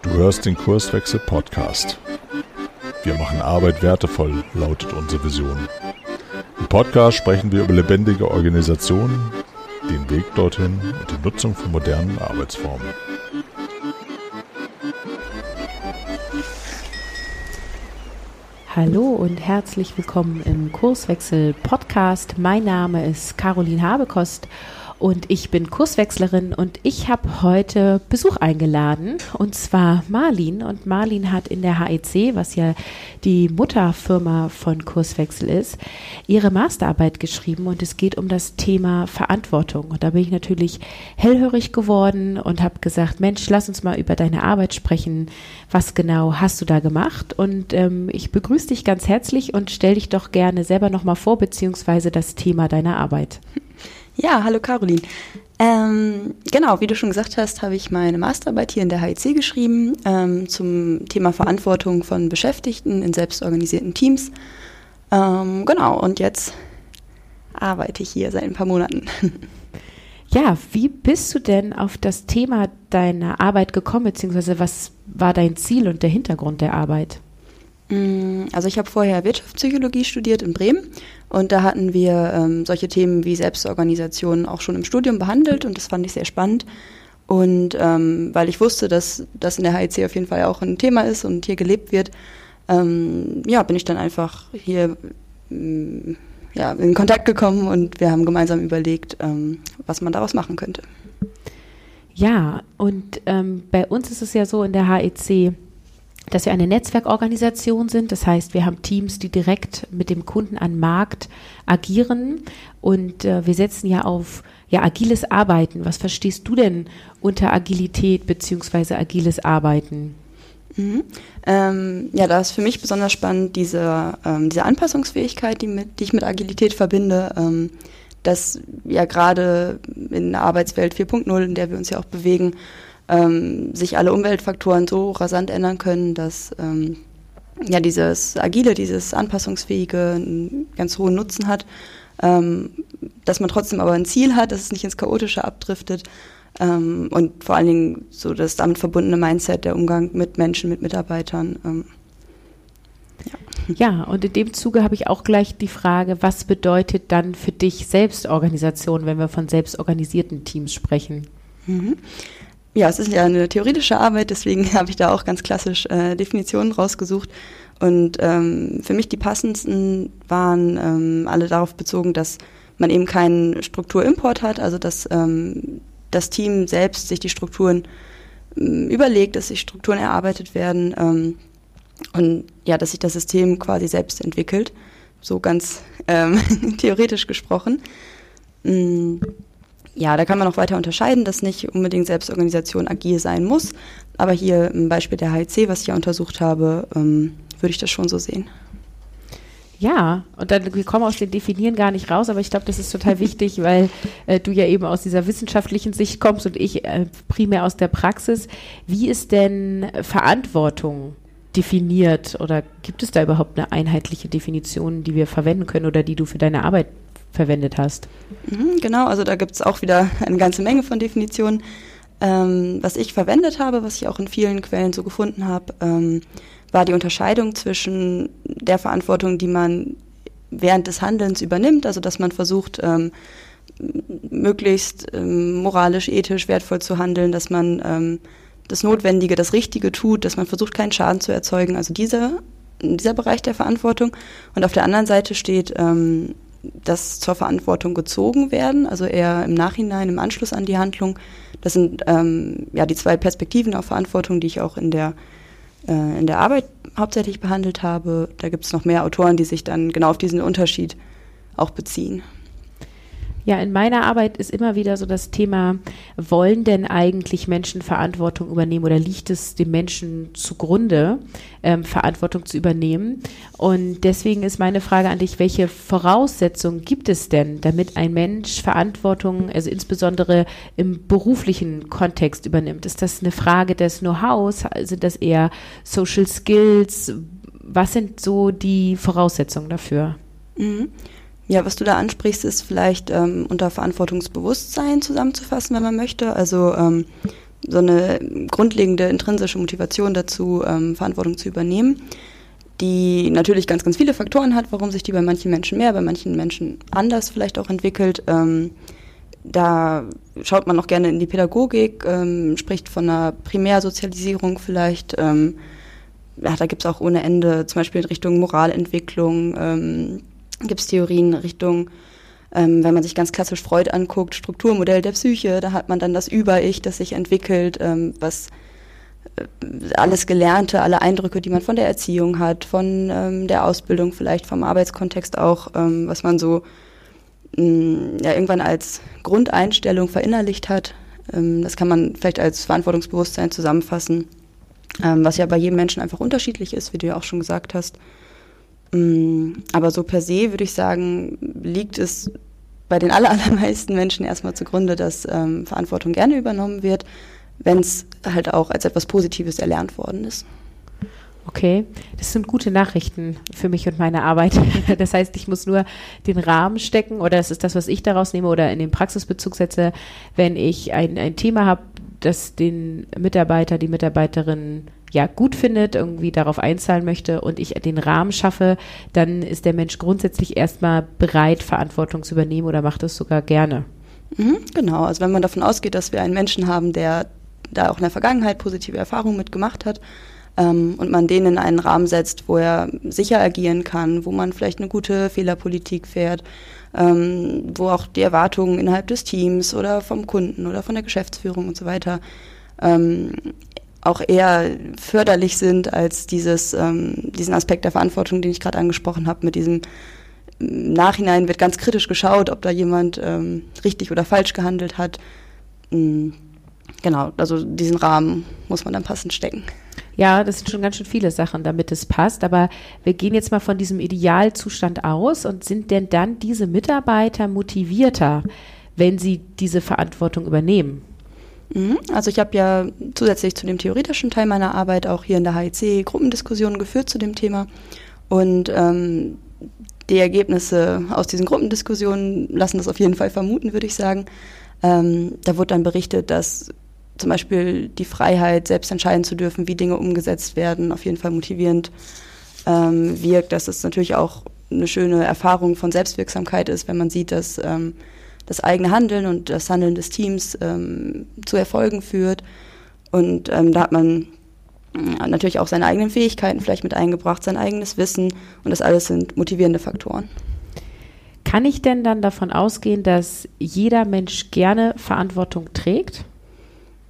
Du hörst den Kurswechsel Podcast. Wir machen Arbeit wertevoll, lautet unsere Vision. Im Podcast sprechen wir über lebendige Organisationen, den Weg dorthin und die Nutzung von modernen Arbeitsformen. Hallo und herzlich willkommen im Kurswechsel Podcast. Mein Name ist Caroline Habekost und ich bin Kurswechslerin und ich habe heute Besuch eingeladen und zwar Marlin und Marlin hat in der HEC, was ja die Mutterfirma von Kurswechsel ist, ihre Masterarbeit geschrieben und es geht um das Thema Verantwortung und da bin ich natürlich hellhörig geworden und habe gesagt, Mensch, lass uns mal über deine Arbeit sprechen. Was genau hast du da gemacht? Und ähm, ich begrüße dich ganz herzlich und stell dich doch gerne selber nochmal vor, beziehungsweise das Thema deiner Arbeit. Ja, hallo Caroline. Ähm, genau, wie du schon gesagt hast, habe ich meine Masterarbeit hier in der HIC geschrieben ähm, zum Thema Verantwortung von Beschäftigten in selbstorganisierten Teams. Ähm, genau, und jetzt arbeite ich hier seit ein paar Monaten. Ja, wie bist du denn auf das Thema deiner Arbeit gekommen, beziehungsweise was war dein Ziel und der Hintergrund der Arbeit? Mm, also ich habe vorher Wirtschaftspsychologie studiert in Bremen und da hatten wir ähm, solche Themen wie Selbstorganisation auch schon im Studium behandelt und das fand ich sehr spannend. Und ähm, weil ich wusste, dass das in der HIC auf jeden Fall auch ein Thema ist und hier gelebt wird, ähm, ja, bin ich dann einfach hier mm, ja, in Kontakt gekommen und wir haben gemeinsam überlegt, ähm, was man daraus machen könnte. Ja, und ähm, bei uns ist es ja so in der HEC, dass wir eine Netzwerkorganisation sind. Das heißt, wir haben Teams, die direkt mit dem Kunden an Markt agieren und äh, wir setzen ja auf ja, agiles Arbeiten. Was verstehst du denn unter Agilität bzw. agiles Arbeiten? Mhm. Ähm, ja, da ist für mich besonders spannend diese, ähm, diese Anpassungsfähigkeit, die, mit, die ich mit Agilität verbinde. Ähm, dass ja gerade in der Arbeitswelt 4.0, in der wir uns ja auch bewegen, ähm, sich alle Umweltfaktoren so rasant ändern können, dass ähm, ja dieses agile, dieses anpassungsfähige einen ganz hohen Nutzen hat, ähm, dass man trotzdem aber ein Ziel hat, dass es nicht ins Chaotische abdriftet ähm, und vor allen Dingen so das damit verbundene Mindset, der Umgang mit Menschen, mit Mitarbeitern. Ähm, ja. ja, und in dem Zuge habe ich auch gleich die Frage, was bedeutet dann für dich Selbstorganisation, wenn wir von selbstorganisierten Teams sprechen? Mhm ja, es ist ja eine theoretische Arbeit, deswegen habe ich da auch ganz klassisch äh, Definitionen rausgesucht. Und ähm, für mich die passendsten waren ähm, alle darauf bezogen, dass man eben keinen Strukturimport hat, also dass ähm, das Team selbst sich die Strukturen ähm, überlegt, dass sich Strukturen erarbeitet werden ähm, und ja, dass sich das System quasi selbst entwickelt, so ganz ähm, theoretisch gesprochen. Mm ja, da kann man auch weiter unterscheiden, dass nicht unbedingt Selbstorganisation agil sein muss. Aber hier im Beispiel der HIC, was ich ja untersucht habe, ähm, würde ich das schon so sehen. Ja, und dann, wir kommen aus dem Definieren gar nicht raus, aber ich glaube, das ist total wichtig, weil äh, du ja eben aus dieser wissenschaftlichen Sicht kommst und ich äh, primär aus der Praxis. Wie ist denn Verantwortung definiert oder gibt es da überhaupt eine einheitliche Definition, die wir verwenden können oder die du für deine Arbeit verwendet hast. Mhm, genau, also da gibt es auch wieder eine ganze Menge von Definitionen. Ähm, was ich verwendet habe, was ich auch in vielen Quellen so gefunden habe, ähm, war die Unterscheidung zwischen der Verantwortung, die man während des Handelns übernimmt, also dass man versucht, ähm, möglichst ähm, moralisch, ethisch wertvoll zu handeln, dass man ähm, das Notwendige, das Richtige tut, dass man versucht, keinen Schaden zu erzeugen. Also dieser, dieser Bereich der Verantwortung. Und auf der anderen Seite steht ähm, das zur Verantwortung gezogen werden, also eher im Nachhinein, im Anschluss an die Handlung. Das sind ähm, ja die zwei Perspektiven auf Verantwortung, die ich auch in der, äh, in der Arbeit hauptsächlich behandelt habe. Da gibt es noch mehr Autoren, die sich dann genau auf diesen Unterschied auch beziehen. Ja, in meiner Arbeit ist immer wieder so das Thema, wollen denn eigentlich Menschen Verantwortung übernehmen oder liegt es dem Menschen zugrunde, ähm, Verantwortung zu übernehmen? Und deswegen ist meine Frage an dich, welche Voraussetzungen gibt es denn, damit ein Mensch Verantwortung, also insbesondere im beruflichen Kontext übernimmt? Ist das eine Frage des Know-hows? Sind das eher Social Skills? Was sind so die Voraussetzungen dafür? Mhm. Ja, was du da ansprichst, ist vielleicht ähm, unter Verantwortungsbewusstsein zusammenzufassen, wenn man möchte. Also ähm, so eine grundlegende intrinsische Motivation dazu, ähm, Verantwortung zu übernehmen, die natürlich ganz, ganz viele Faktoren hat, warum sich die bei manchen Menschen mehr, bei manchen Menschen anders vielleicht auch entwickelt. Ähm, da schaut man auch gerne in die Pädagogik, ähm, spricht von einer Primärsozialisierung vielleicht. Ähm, ja, da gibt es auch ohne Ende, zum Beispiel in Richtung Moralentwicklung, ähm, gibt es Theorien Richtung, ähm, wenn man sich ganz klassisch Freud anguckt, Strukturmodell der Psyche, da hat man dann das Über-Ich, das sich entwickelt, ähm, was äh, alles Gelernte, alle Eindrücke, die man von der Erziehung hat, von ähm, der Ausbildung vielleicht, vom Arbeitskontext auch, ähm, was man so mh, mm, ja, irgendwann als Grundeinstellung verinnerlicht hat. Ähm, das kann man vielleicht als Verantwortungsbewusstsein zusammenfassen ähm, was ja bei jedem Menschen einfach unterschiedlich ist, wie du ja auch schon gesagt hast. Ähm, aber so per se würde ich sagen, liegt es bei den allermeisten Menschen erstmal zugrunde, dass ähm, Verantwortung gerne übernommen wird, wenn es halt auch als etwas Positives erlernt worden ist. Okay, das sind gute Nachrichten für mich und meine Arbeit. Das heißt, ich muss nur den Rahmen stecken oder das ist das, was ich daraus nehme oder in den Praxisbezug setze, wenn ich ein, ein Thema habe, das den Mitarbeiter, die Mitarbeiterin ja gut findet, irgendwie darauf einzahlen möchte und ich den Rahmen schaffe, dann ist der Mensch grundsätzlich erstmal bereit, Verantwortung zu übernehmen oder macht es sogar gerne. Mhm, genau, also wenn man davon ausgeht, dass wir einen Menschen haben, der da auch in der Vergangenheit positive Erfahrungen mitgemacht hat, ähm, und man den in einen Rahmen setzt, wo er sicher agieren kann, wo man vielleicht eine gute Fehlerpolitik fährt, ähm, wo auch die Erwartungen innerhalb des Teams oder vom Kunden oder von der Geschäftsführung und so weiter ähm, auch eher förderlich sind als dieses, ähm, diesen Aspekt der Verantwortung, den ich gerade angesprochen habe, mit diesem im Nachhinein wird ganz kritisch geschaut, ob da jemand ähm, richtig oder falsch gehandelt hat. Mhm. Genau, also diesen Rahmen muss man dann passend stecken. Ja, das sind schon ganz schön viele Sachen, damit es passt. Aber wir gehen jetzt mal von diesem Idealzustand aus und sind denn dann diese Mitarbeiter motivierter, wenn sie diese Verantwortung übernehmen? Mhm. Also ich habe ja zusätzlich zu dem theoretischen Teil meiner Arbeit auch hier in der HEC Gruppendiskussionen geführt zu dem Thema. Und ähm, die Ergebnisse aus diesen Gruppendiskussionen lassen das auf jeden Fall vermuten, würde ich sagen. Ähm, da wurde dann berichtet, dass zum Beispiel die Freiheit, selbst entscheiden zu dürfen, wie Dinge umgesetzt werden, auf jeden Fall motivierend ähm, wirkt, dass es natürlich auch eine schöne Erfahrung von Selbstwirksamkeit ist, wenn man sieht, dass ähm, das eigene Handeln und das Handeln des Teams ähm, zu Erfolgen führt. Und ähm, da hat man äh, natürlich auch seine eigenen Fähigkeiten vielleicht mit eingebracht, sein eigenes Wissen und das alles sind motivierende Faktoren. Kann ich denn dann davon ausgehen, dass jeder Mensch gerne Verantwortung trägt?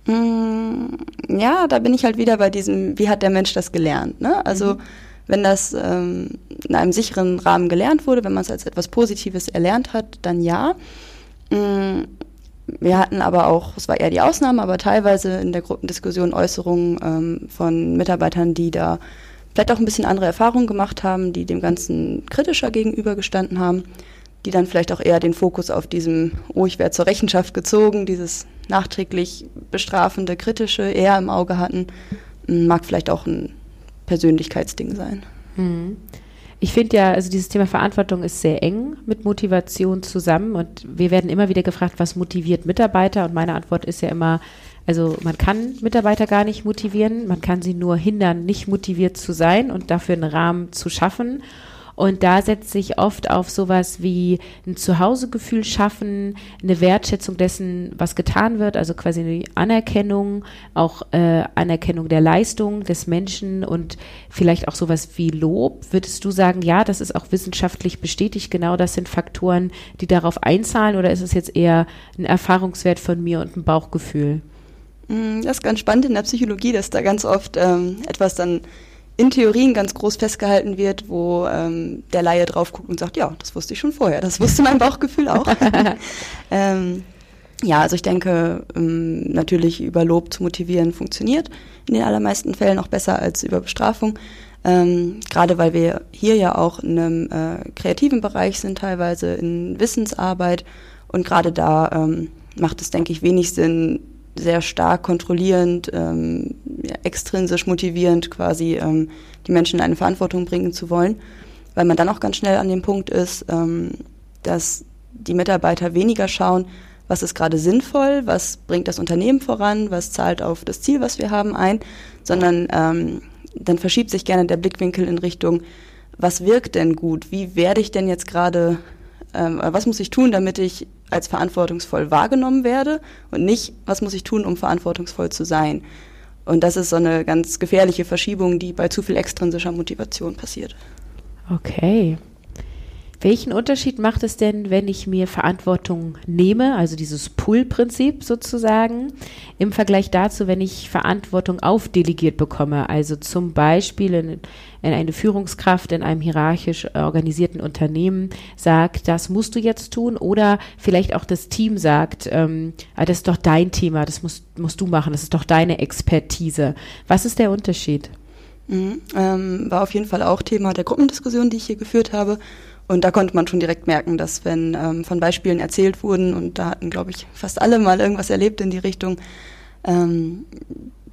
Mm, ja, da bin ich halt wieder bei diesem, wie hat der Mensch das gelernt? Ne? Also mhm. wenn das ähm, in einem sicheren Rahmen gelernt wurde, wenn man es als etwas Positives erlernt hat, dann ja. Mm, wir hatten aber auch, es war eher die Ausnahme, aber teilweise in der Gruppendiskussion Äußerungen ähm, von Mitarbeitern, die da vielleicht auch ein bisschen andere Erfahrungen gemacht haben, die dem Ganzen kritischer gegenübergestanden haben die dann vielleicht auch eher den Fokus auf diesem, oh, ich werde zur Rechenschaft gezogen, dieses nachträglich bestrafende, kritische eher im Auge hatten, mag vielleicht auch ein Persönlichkeitsding sein. Mhm. Ich finde ja, also dieses Thema Verantwortung ist sehr eng mit Motivation zusammen und wir werden immer wieder gefragt, was motiviert Mitarbeiter und meine Antwort ist ja immer, also man kann Mitarbeiter gar nicht motivieren, man kann sie nur hindern, nicht motiviert zu sein und dafür einen Rahmen zu schaffen. Und da setzt sich oft auf sowas wie ein Zuhausegefühl schaffen, eine Wertschätzung dessen, was getan wird, also quasi eine Anerkennung, auch äh, Anerkennung der Leistung des Menschen und vielleicht auch sowas wie Lob. Würdest du sagen, ja, das ist auch wissenschaftlich bestätigt, genau das sind Faktoren, die darauf einzahlen oder ist es jetzt eher ein Erfahrungswert von mir und ein Bauchgefühl? Mm, das ist ganz spannend in der Psychologie, dass da ganz oft ähm, etwas dann in Theorien ganz groß festgehalten wird, wo ähm, der Laie drauf guckt und sagt, ja, das wusste ich schon vorher, das wusste mein Bauchgefühl auch. ähm, ja, also ich denke, ähm, natürlich über Lob zu motivieren funktioniert in den allermeisten Fällen auch besser als über Bestrafung. Ähm, Gerade weil wir hier ja auch in einem äh, kreativen Bereich sind, teilweise in Wissensarbeit. Und gerade da ähm, macht es, denke ich, wenig Sinn, sehr stark kontrollierend, ähm, ja, extrinsisch motivierend quasi ähm, die Menschen in eine Verantwortung bringen zu wollen, weil man dann auch ganz schnell an dem Punkt ist, ähm, dass die Mitarbeiter weniger schauen, was ist gerade sinnvoll, was bringt das Unternehmen voran, was zahlt auf das Ziel, was wir haben, ein, sondern ähm, dann verschiebt sich gerne der Blickwinkel in Richtung, was wirkt denn gut? Wie werde ich denn jetzt gerade, ähm, was muss ich tun, damit ich als verantwortungsvoll wahrgenommen werde und nicht, was muss ich tun, um verantwortungsvoll zu sein? Und das ist so eine ganz gefährliche Verschiebung, die bei zu viel extrinsischer Motivation passiert. Okay. Welchen Unterschied macht es denn, wenn ich mir Verantwortung nehme, also dieses Pull-Prinzip sozusagen, im Vergleich dazu, wenn ich Verantwortung aufdelegiert bekomme, also zum Beispiel in, in eine Führungskraft in einem hierarchisch organisierten Unternehmen sagt, das musst du jetzt tun, oder vielleicht auch das Team sagt, ähm, ah, das ist doch dein Thema, das musst, musst du machen, das ist doch deine Expertise. Was ist der Unterschied? Mhm, ähm, war auf jeden Fall auch Thema der Gruppendiskussion, die ich hier geführt habe. Und da konnte man schon direkt merken, dass wenn ähm, von Beispielen erzählt wurden, und da hatten, glaube ich, fast alle mal irgendwas erlebt in die Richtung, ähm,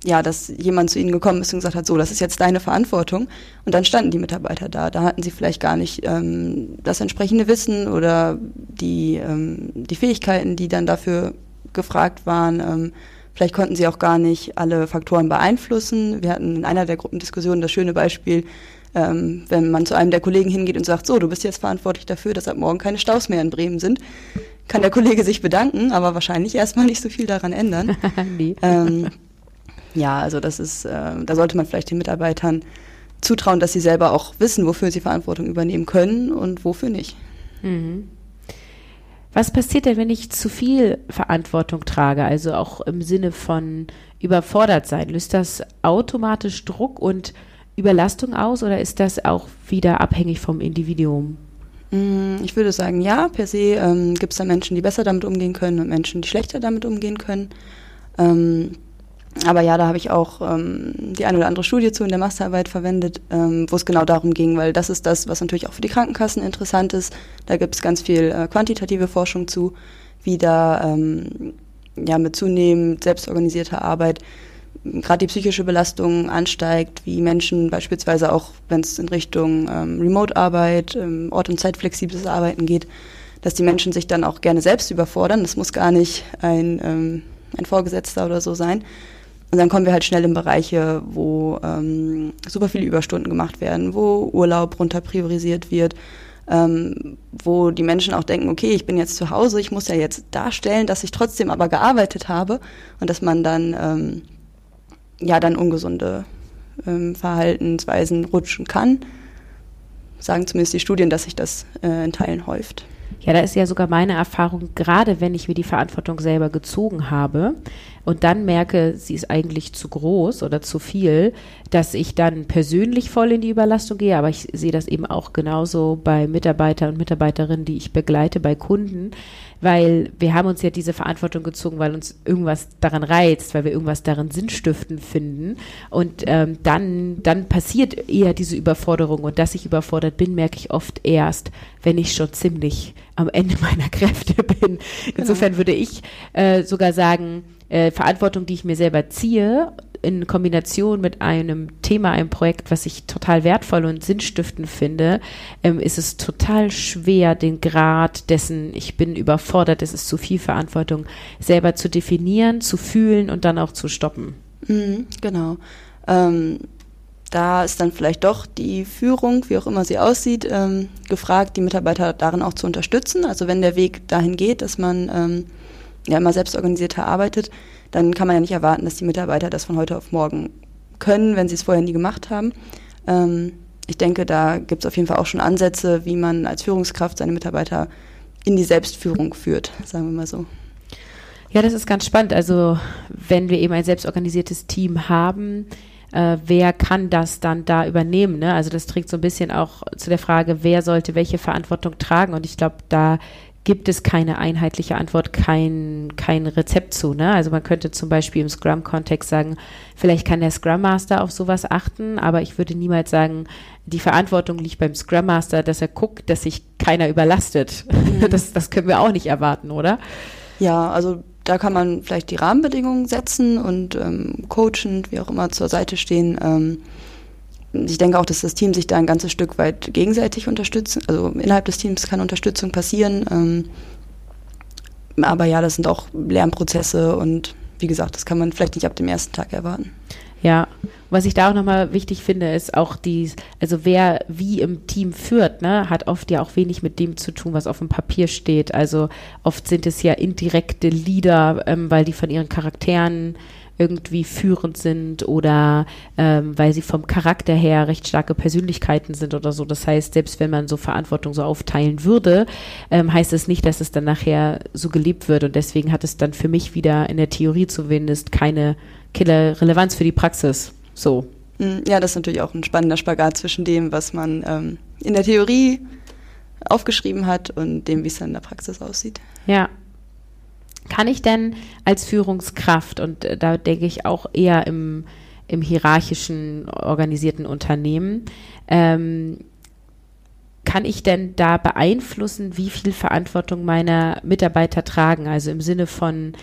ja, dass jemand zu ihnen gekommen ist und gesagt hat, so, das ist jetzt deine Verantwortung. Und dann standen die Mitarbeiter da. Da hatten sie vielleicht gar nicht ähm, das entsprechende Wissen oder die, ähm, die Fähigkeiten, die dann dafür gefragt waren. Ähm, vielleicht konnten sie auch gar nicht alle Faktoren beeinflussen. Wir hatten in einer der Gruppendiskussionen das schöne Beispiel, ähm, wenn man zu einem der Kollegen hingeht und sagt, so, du bist jetzt verantwortlich dafür, dass ab morgen keine Staus mehr in Bremen sind, kann der Kollege sich bedanken, aber wahrscheinlich erstmal nicht so viel daran ändern. nee. ähm, ja, also das ist, äh, da sollte man vielleicht den Mitarbeitern zutrauen, dass sie selber auch wissen, wofür sie Verantwortung übernehmen können und wofür nicht. Mhm. Was passiert denn, wenn ich zu viel Verantwortung trage, also auch im Sinne von überfordert sein? Löst das automatisch Druck und Überlastung aus oder ist das auch wieder abhängig vom Individuum? Mm, ich würde sagen, ja, per se ähm, gibt es da Menschen, die besser damit umgehen können und Menschen, die schlechter damit umgehen können. Ähm, aber ja, da habe ich auch ähm, die eine oder andere Studie zu in der Masterarbeit verwendet, ähm, wo es genau darum ging, weil das ist das, was natürlich auch für die Krankenkassen interessant ist. Da gibt es ganz viel äh, quantitative Forschung zu, wie da ähm, ja, mit zunehmend selbstorganisierter Arbeit gerade die psychische Belastung ansteigt, wie Menschen beispielsweise auch, wenn es in Richtung ähm, Remote-Arbeit, ähm, Ort- und Zeitflexibles Arbeiten geht, dass die Menschen sich dann auch gerne selbst überfordern. Das muss gar nicht ein, ähm, ein Vorgesetzter oder so sein. Und dann kommen wir halt schnell in Bereiche, wo ähm, super viele Überstunden gemacht werden, wo Urlaub runter priorisiert wird, ähm, wo die Menschen auch denken, okay, ich bin jetzt zu Hause, ich muss ja jetzt darstellen, dass ich trotzdem aber gearbeitet habe und dass man dann ähm, ja dann ungesunde ähm, Verhaltensweisen rutschen kann. Sagen zumindest die Studien, dass sich das äh, in Teilen häuft. Ja, da ist ja sogar meine Erfahrung, gerade wenn ich mir die Verantwortung selber gezogen habe und dann merke, sie ist eigentlich zu groß oder zu viel, dass ich dann persönlich voll in die Überlastung gehe, aber ich sehe das eben auch genauso bei Mitarbeitern und Mitarbeiterinnen, die ich begleite, bei Kunden, weil wir haben uns ja diese Verantwortung gezogen, weil uns irgendwas daran reizt, weil wir irgendwas daran sinnstiftend finden. Und ähm, dann, dann passiert eher diese Überforderung. Und dass ich überfordert bin, merke ich oft erst, wenn ich schon ziemlich am Ende meiner Kräfte bin. Genau. Insofern würde ich äh, sogar sagen, äh, Verantwortung, die ich mir selber ziehe, in Kombination mit einem Thema, einem Projekt, was ich total wertvoll und sinnstiftend finde, ähm, ist es total schwer, den Grad dessen, ich bin überfordert, es ist zu viel Verantwortung, selber zu definieren, zu fühlen und dann auch zu stoppen. Mhm, genau. Ähm, da ist dann vielleicht doch die Führung, wie auch immer sie aussieht, ähm, gefragt, die Mitarbeiter darin auch zu unterstützen. Also wenn der Weg dahin geht, dass man ähm, ja immer selbstorganisierter arbeitet, dann kann man ja nicht erwarten, dass die Mitarbeiter das von heute auf morgen können, wenn sie es vorher nie gemacht haben. Ähm, ich denke, da gibt es auf jeden Fall auch schon Ansätze, wie man als Führungskraft seine Mitarbeiter in die Selbstführung führt, sagen wir mal so. Ja, das ist ganz spannend. Also wenn wir eben ein selbstorganisiertes Team haben, äh, wer kann das dann da übernehmen? Ne? Also das trägt so ein bisschen auch zu der Frage, wer sollte welche Verantwortung tragen. Und ich glaube, da gibt es keine einheitliche Antwort, kein, kein Rezept zu. Ne? Also man könnte zum Beispiel im Scrum-Kontext sagen, vielleicht kann der Scrum Master auf sowas achten, aber ich würde niemals sagen, die Verantwortung liegt beim Scrum Master, dass er guckt, dass sich keiner überlastet. Mhm. Das, das können wir auch nicht erwarten, oder? Ja, also da kann man vielleicht die Rahmenbedingungen setzen und ähm, coachend, wie auch immer, zur Seite stehen. Ähm, ich denke auch, dass das Team sich da ein ganzes Stück weit gegenseitig unterstützt. Also innerhalb des Teams kann Unterstützung passieren. Ähm, aber ja, das sind auch Lernprozesse und wie gesagt, das kann man vielleicht nicht ab dem ersten Tag erwarten. Ja, was ich da auch nochmal wichtig finde, ist auch die, also wer wie im Team führt, ne, hat oft ja auch wenig mit dem zu tun, was auf dem Papier steht. Also oft sind es ja indirekte Leader, ähm, weil die von ihren Charakteren irgendwie führend sind oder ähm, weil sie vom Charakter her recht starke Persönlichkeiten sind oder so. Das heißt, selbst wenn man so Verantwortung so aufteilen würde, ähm, heißt es nicht, dass es dann nachher so gelebt wird. Und deswegen hat es dann für mich wieder in der Theorie zumindest keine Killer-Relevanz für die Praxis. So. Hm, ja, das ist natürlich auch ein spannender Spagat zwischen dem, was man ähm, in der Theorie aufgeschrieben hat und dem, wie es dann in der Praxis aussieht. Ja, kann ich denn als Führungskraft, und äh, da denke ich auch eher im, im hierarchischen organisierten Unternehmen, ähm, kann ich denn da beeinflussen, wie viel Verantwortung meine Mitarbeiter tragen? Also im Sinne von,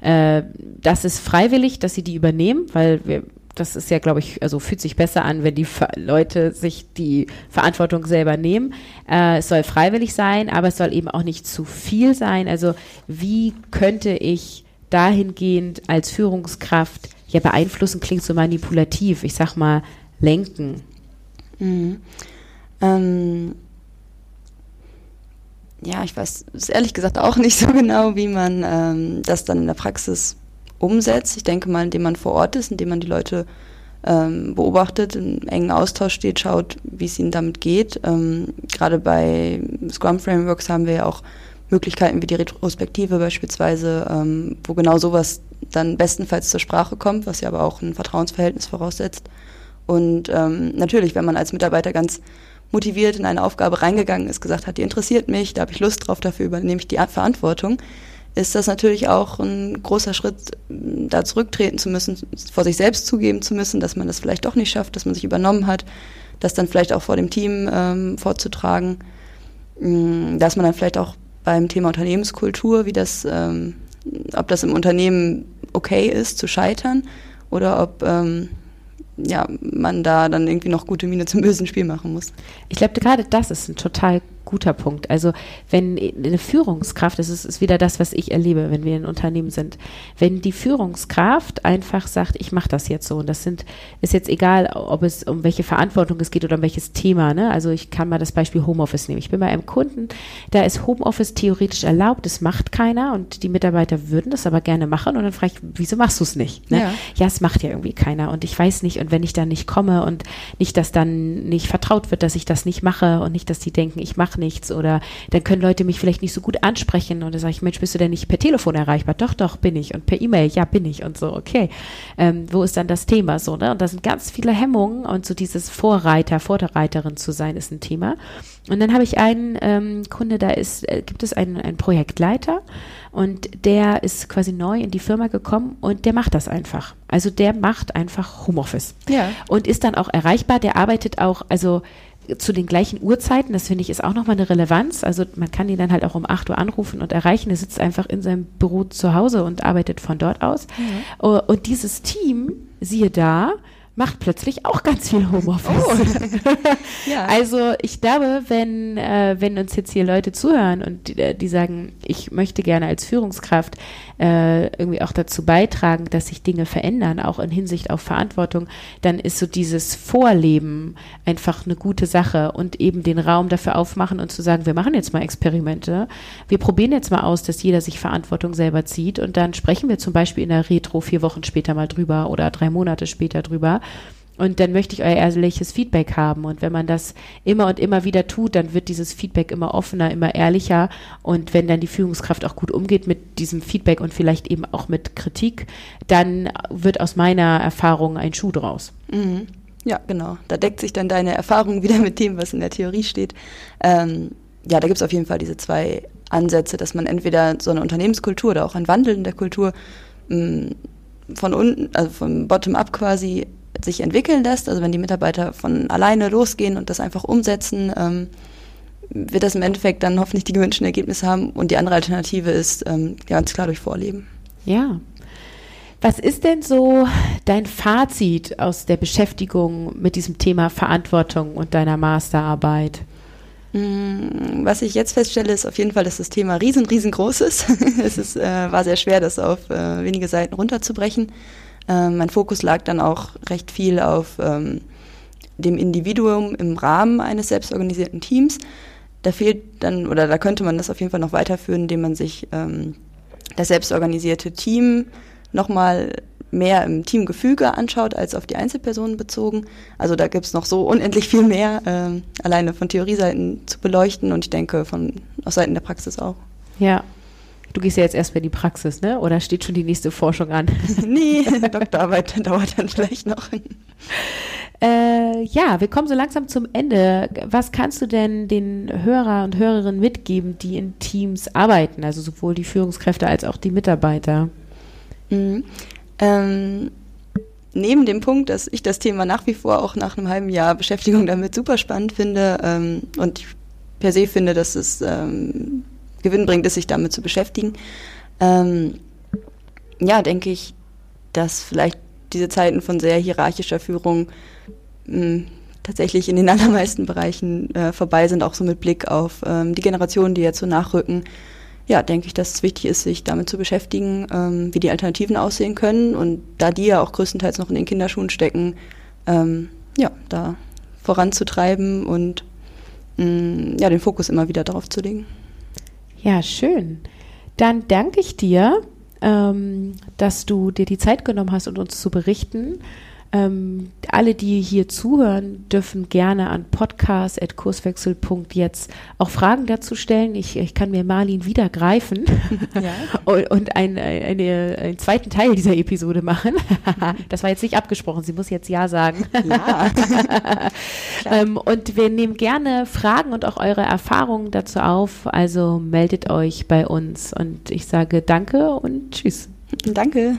äh, das ist freiwillig, dass sie die übernehmen, weil wir das ist ja, glaube ich, also fühlt sich besser an, wenn die Leute sich die Verantwortung selber nehmen. Äh, es soll freiwillig sein, aber es soll eben auch nicht zu viel sein. Also wie könnte ich dahingehend als Führungskraft ja beeinflussen, klingt so manipulativ, ich sag mal lenken. Mhm. Ähm, ja, ich weiß ehrlich gesagt auch nicht so genau, wie man ähm, das dann in der Praxis umsetzt. Ich denke mal, indem man vor Ort ist, indem man die Leute ähm, beobachtet, in engen Austausch steht, schaut, wie es ihnen damit geht. Ähm, Gerade bei Scrum Frameworks haben wir ja auch Möglichkeiten wie die Retrospektive beispielsweise, ähm, wo genau sowas dann bestenfalls zur Sprache kommt, was ja aber auch ein Vertrauensverhältnis voraussetzt. Und ähm, natürlich, wenn man als Mitarbeiter ganz motiviert in eine Aufgabe reingegangen ist, gesagt hat, die interessiert mich, da habe ich Lust drauf, dafür übernehme ich die Verantwortung, ist das natürlich auch ein großer Schritt, da zurücktreten zu müssen, vor sich selbst zugeben zu müssen, dass man das vielleicht doch nicht schafft, dass man sich übernommen hat, das dann vielleicht auch vor dem Team ähm, vorzutragen, mm, dass man dann vielleicht auch beim Thema Unternehmenskultur, wie das, ähm, ob das im Unternehmen okay ist, zu scheitern oder ob ähm, ja, man da dann irgendwie noch gute Miene zum bösen Spiel machen muss. Ich glaube, gerade das ist ein total guter Punkt. Also wenn eine Führungskraft, das ist, ist wieder das, was ich erlebe, wenn wir in Unternehmen sind, wenn die Führungskraft einfach sagt, ich mache das jetzt so und das sind, ist jetzt egal, ob es um welche Verantwortung es geht oder um welches Thema. Ne? Also ich kann mal das Beispiel Homeoffice nehmen. Ich bin bei einem Kunden, da ist Homeoffice theoretisch erlaubt, das macht keiner und die Mitarbeiter würden das aber gerne machen und dann frage ich, wieso machst du es nicht? Ne? Ja. ja, es macht ja irgendwie keiner und ich weiß nicht und wenn ich da nicht komme und nicht, dass dann nicht vertraut wird, dass ich das nicht mache und nicht, dass die denken, ich mache nichts oder dann können Leute mich vielleicht nicht so gut ansprechen und dann sage ich, Mensch, bist du denn nicht per Telefon erreichbar? Doch, doch, bin ich und per E-Mail, ja, bin ich und so, okay. Ähm, wo ist dann das Thema so, ne? Und da sind ganz viele Hemmungen und so dieses Vorreiter, Vorreiterin zu sein ist ein Thema. Und dann habe ich einen ähm, Kunde, da ist, äh, gibt es einen, einen Projektleiter und der ist quasi neu in die Firma gekommen und der macht das einfach. Also der macht einfach Homeoffice. Ja. Und ist dann auch erreichbar. Der arbeitet auch, also zu den gleichen Uhrzeiten, das finde ich ist auch nochmal eine Relevanz. Also man kann ihn dann halt auch um 8 Uhr anrufen und erreichen. Er sitzt einfach in seinem Büro zu Hause und arbeitet von dort aus. Mhm. Und dieses Team, siehe da, macht plötzlich auch ganz viel Homeoffice. Oh. ja. Also ich glaube, wenn, äh, wenn uns jetzt hier Leute zuhören und die, die sagen, ich möchte gerne als Führungskraft äh, irgendwie auch dazu beitragen, dass sich Dinge verändern, auch in Hinsicht auf Verantwortung, dann ist so dieses Vorleben einfach eine gute Sache und eben den Raum dafür aufmachen und zu sagen, wir machen jetzt mal Experimente, wir probieren jetzt mal aus, dass jeder sich Verantwortung selber zieht und dann sprechen wir zum Beispiel in der Retro vier Wochen später mal drüber oder drei Monate später drüber und dann möchte ich euer ehrliches Feedback haben. Und wenn man das immer und immer wieder tut, dann wird dieses Feedback immer offener, immer ehrlicher. Und wenn dann die Führungskraft auch gut umgeht mit diesem Feedback und vielleicht eben auch mit Kritik, dann wird aus meiner Erfahrung ein Schuh draus. Mhm. Ja, genau. Da deckt sich dann deine Erfahrung wieder mit dem, was in der Theorie steht. Ähm, ja, da gibt es auf jeden Fall diese zwei Ansätze, dass man entweder so eine Unternehmenskultur oder auch ein Wandel in der Kultur mh, von unten, also vom Bottom-up quasi sich entwickeln lässt, also wenn die Mitarbeiter von alleine losgehen und das einfach umsetzen, ähm, wird das im Endeffekt dann hoffentlich die gewünschten Ergebnisse haben. Und die andere Alternative ist ähm, ganz klar durch Vorleben. Ja. Was ist denn so dein Fazit aus der Beschäftigung mit diesem Thema Verantwortung und deiner Masterarbeit? Mm, was ich jetzt feststelle, ist auf jeden Fall, dass das Thema riesen, riesengroß ist. es ist, äh, war sehr schwer, das auf äh, wenige Seiten runterzubrechen. Ähm, mein Fokus lag dann auch recht viel auf ähm, dem Individuum im Rahmen eines selbstorganisierten Teams. Da fehlt dann, oder da könnte man das auf jeden Fall noch weiterführen, indem man sich ähm, das selbstorganisierte Team nochmal mehr im Teamgefüge anschaut als auf die Einzelpersonen bezogen. Also da gibt's noch so unendlich viel mehr, äh, alleine von Theorieseiten zu beleuchten und ich denke von aus Seiten der Praxis auch. Ja. Du gehst ja jetzt erst bei die Praxis, ne? Oder steht schon die nächste Forschung an? nee, Doktorarbeit dauert dann vielleicht noch. Äh, ja, wir kommen so langsam zum Ende. Was kannst du denn den Hörer und Hörerinnen mitgeben, die in Teams arbeiten, also sowohl die Führungskräfte als auch die Mitarbeiter? Mhm. Ähm, neben dem Punkt, dass ich das Thema nach wie vor auch nach einem halben Jahr Beschäftigung damit super spannend finde ähm, und ich per se finde, dass es ähm, Gewinn bringt, es sich damit zu beschäftigen, ähm, ja, denke ich, dass vielleicht diese Zeiten von sehr hierarchischer Führung mh, hm, tatsächlich in den allermeisten Bereichen äh, vorbei sind, auch so mit Blick auf ähm, die Generationen, die jetzt so nachrücken ja, denke ich, dass es wichtig ist, sich damit zu beschäftigen, ähm, wie die Alternativen aussehen können. Und da die ja auch größtenteils noch in den Kinderschuhen stecken, ähm, ja, da voranzutreiben und mh, mm, ja, den Fokus immer wieder darauf zu legen. Ja, schön. Dann danke ich dir, ähm, dass du dir die Zeit genommen hast, um uns zu berichten. Ähm, alle, die hier zuhören, dürfen gerne an podcast.kurswechsel.jetzt auch Fragen dazu stellen. Ich, ich kann mir Marlin wieder greifen ja. und, und ein, eine, einen zweiten Teil dieser Episode machen. das war jetzt nicht abgesprochen. Sie muss jetzt Ja sagen. Ja. ähm, und wir nehmen gerne Fragen und auch eure Erfahrungen dazu auf. Also meldet euch bei uns und ich sage Danke und Tschüss. Danke.